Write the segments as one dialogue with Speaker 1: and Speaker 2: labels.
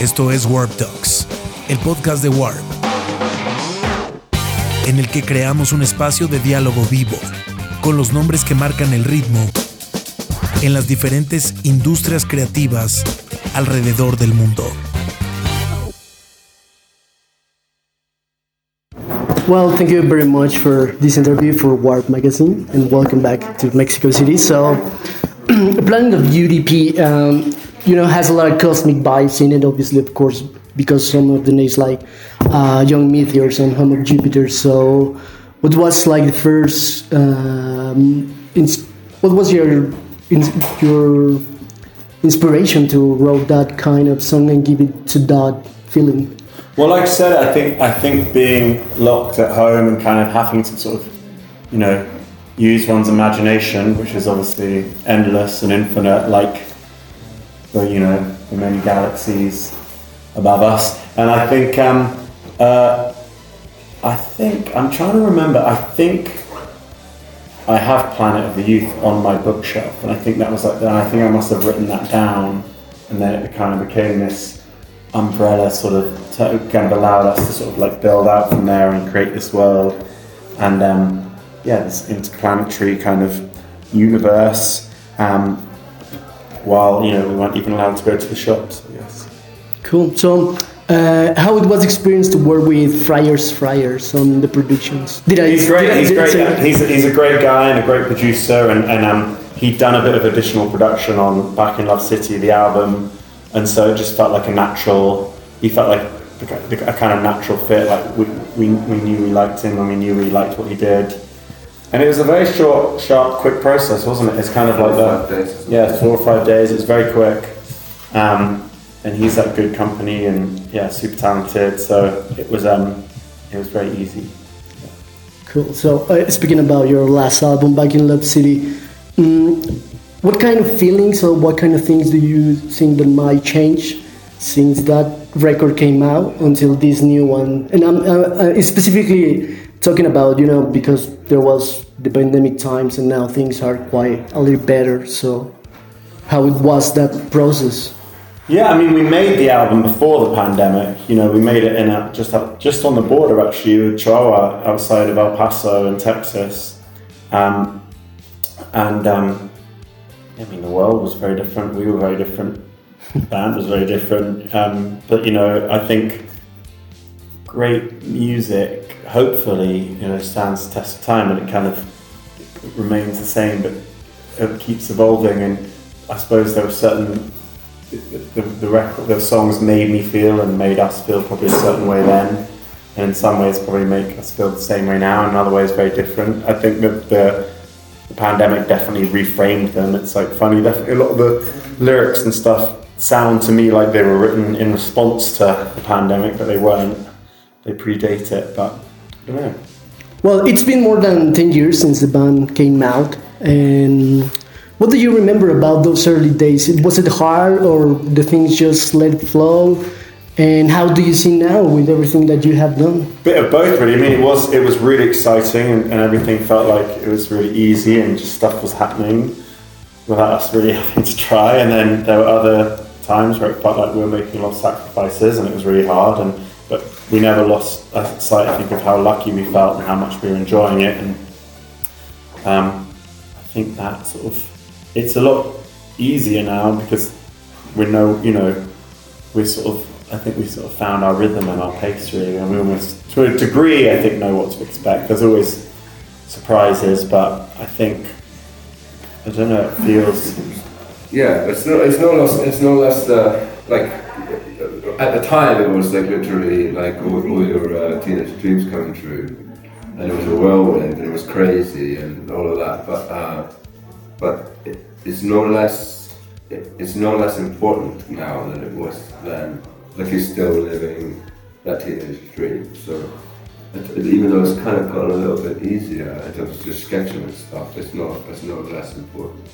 Speaker 1: Esto es Warp Talks, el podcast de Warp, en el que creamos un espacio de diálogo vivo con los nombres que marcan el ritmo en las diferentes industrias creativas alrededor del mundo.
Speaker 2: Well, thank you very much for this interview for Warp Magazine, and welcome back to Mexico City. So, Planet of UDP, um, you know, has a lot of cosmic vibes in it. Obviously, of course, because some of the names like uh, Young Meteors and Home of Jupiter. So, what was like the first? Um, what was your your inspiration to write that kind of song and give it to that feeling?
Speaker 3: Well, like I said, I think I think being locked at home and kind of having to sort of, you know, use one's imagination, which is obviously endless and infinite, like the you know the many galaxies above us. And I think um, uh, I think I'm trying to remember. I think I have Planet of the Youth on my bookshelf, and I think that was like. I think I must have written that down, and then it kind of became this umbrella sort of kind of allowed us to sort of like build out from there and create this world and um, yeah this interplanetary kind of universe um, while you know we weren't even allowed to go to the shops I guess.
Speaker 2: Cool. So, uh, how it was experienced to work with Fryars Fryars on the productions? Did I?
Speaker 3: He's great.
Speaker 2: did
Speaker 3: He's
Speaker 2: I
Speaker 3: great. He's, he's a great guy and a great producer, and, and um, he'd done a bit of additional production on Back in Love City, the album, and so it just felt like a natural. He felt like a kind of natural fit. Like we, we, we knew we liked him, and we knew we liked what he did. And it was a very short, sharp, quick process, wasn't it? It's kind of like
Speaker 4: Five
Speaker 3: the
Speaker 4: days
Speaker 3: yeah, four or five days. It was very quick. Um, and he's at good company and yeah, super talented. So it was um, it was very easy.
Speaker 2: Cool. So, uh, speaking about your last album, Back in Love City, mm, what kind of feelings or what kind of things do you think that might change since that record came out until this new one? And I'm uh, uh, specifically talking about, you know, because there was the pandemic times and now things are quite a little better. So, how it was that process?
Speaker 3: Yeah, I mean, we made the album before the pandemic. You know, we made it in a, just up, just on the border actually with Chihuahua, outside of El Paso in Texas, um, and um, I mean, the world was very different. We were very different. Band was very different. Um, but you know, I think great music, hopefully, you know, stands the test of time, and it kind of remains the same, but it keeps evolving. And I suppose there were certain the, the record, the songs made me feel and made us feel probably a certain way then, and in some ways probably make us feel the same way now. In other ways, very different. I think that the, the pandemic definitely reframed them. It's like funny. Definitely, a lot of the lyrics and stuff sound to me like they were written in response to the pandemic, but they weren't. They predate it, but I don't know.
Speaker 2: Well, it's been more than 10 years since the band came out. And what do you remember about those early days? It was it hard or the things just let flow? And how do you see now with everything that you have done?
Speaker 3: bit of both really. I mean, it was it was really exciting and, and everything felt like it was really easy and just stuff was happening without us really having to try. And then there were other times where it felt like we were making a lot of sacrifices and it was really hard. And we never lost sight, I think, of how lucky we felt and how much we were enjoying it. And um, I think that sort of it's a lot easier now because we know, you know, we sort of I think we sort of found our rhythm and our pace really, and we almost, to a degree, I think know what to expect. There's always surprises, but I think I don't know. It feels
Speaker 4: Yeah, it's no, it's no less, it's no less uh, like at the time it was like literally like all, all your uh, teenage dreams coming true, and it was a whirlwind and it was crazy and all of that. But uh, but it, it's no less it, it's no less important now than it was then. Like you're still living that teenage dream. So even though it's kind of gotten a little bit easier in terms of just sketching and stuff, it's not it's no less important.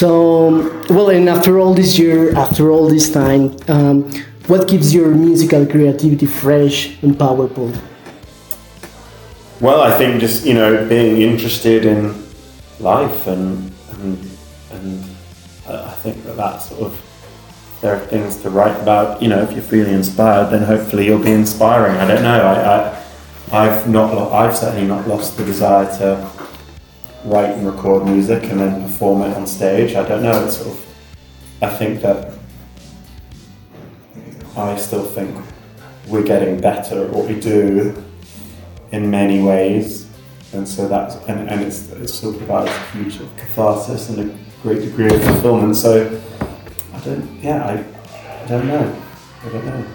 Speaker 2: So, well, and after all this year, after all this time, um, what keeps your musical creativity fresh and powerful?
Speaker 3: well. I think just you know being interested in life and and and uh, I think that that sort of there are things to write about. You know, if you're feeling inspired, then hopefully you'll be inspiring. I don't know. I, I I've not. I've certainly not lost the desire to write and record music and then perform it on stage. I don't know. It's sort of. I think that. I still think we're getting better at what we do in many ways, and so that's and, and it's, it still provides a huge catharsis and a great degree of fulfillment. So I don't, yeah, I, I don't know, I don't know.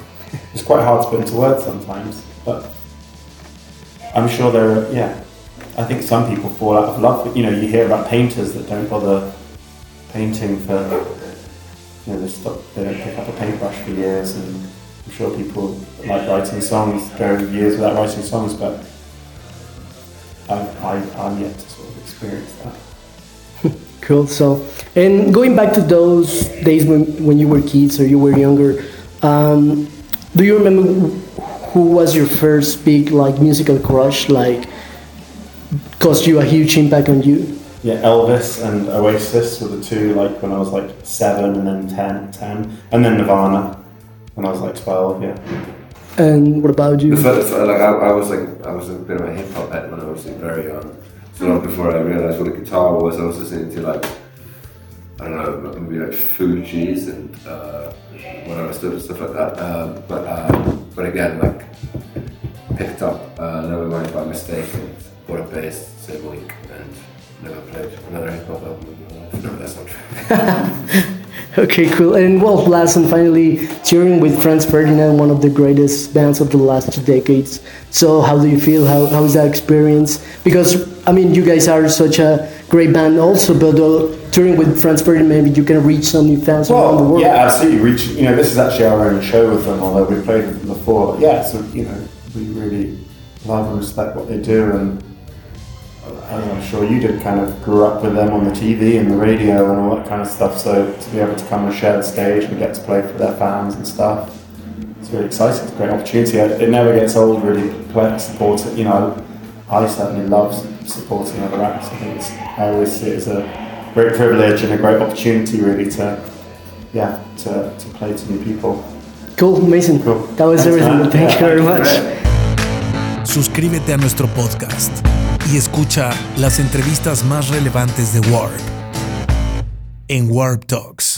Speaker 3: It's quite hard to put into words sometimes, but I'm sure there are, yeah. I think some people fall out of love. You know, you hear about painters that don't bother painting for, you know, they stop, they don't pick up a paintbrush for years, and I'm sure people like writing songs go years without writing songs, but I, I, I'm yet to sort of experience that.
Speaker 2: Cool. So, and going back to those days when, when you were kids or you were younger, um, do you remember who was your first big like musical crush? Like, caused you a huge impact on you?
Speaker 3: Yeah, Elvis and Oasis were the two, like when I was like seven and then 10, 10. and then Nirvana when I was like 12, yeah.
Speaker 2: And what about you?
Speaker 4: It's like, like I, I was like I was a bit of a hip hop head when I was like, very young. So long before I realized what a guitar was, I was listening to like I don't know, maybe like Fugees and uh, whatever stuff, stuff like that. Um, but um, but again, like picked up uh, Nevermind by mistake and bought a bass same week and never played another hip hop album. in my life. No, that's not true.
Speaker 2: Okay, cool. And well, last and finally, touring with Franz Ferdinand, one of the greatest bands of the last two decades. So, how do you feel? How, how is that experience? Because, I mean, you guys are such a great band also, but uh, touring with Franz Ferdinand, maybe you can reach some new fans around the world.
Speaker 3: yeah, absolutely. Reach, you know, this is actually our own show with them, although we played with them before. Yeah, so you know, we really love and respect what they do, and as I'm sure you did, kind of grew up with them on the TV and the radio and all that kind of stuff. So to be able to come and share the stage and get to play for their fans and stuff, it's really exciting. It's a great opportunity. It never gets old, really. Play, support it. You know, I certainly love supporting other acts. I think it's, I always see it as a great privilege and a great opportunity, really, to yeah, to, to play to new people.
Speaker 2: Cool, amazing.
Speaker 3: Cool.
Speaker 2: That was
Speaker 3: Thanks,
Speaker 2: everything.
Speaker 3: man.
Speaker 2: Thank
Speaker 3: Yeah,
Speaker 2: you very much.
Speaker 1: Suscríbete a nuestro podcast y escucha las entrevistas más relevantes de Warp en Warp Talks.